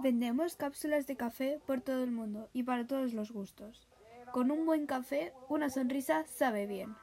Vendemos cápsulas de café por todo el mundo y para todos los gustos. Con un buen café, una sonrisa sabe bien.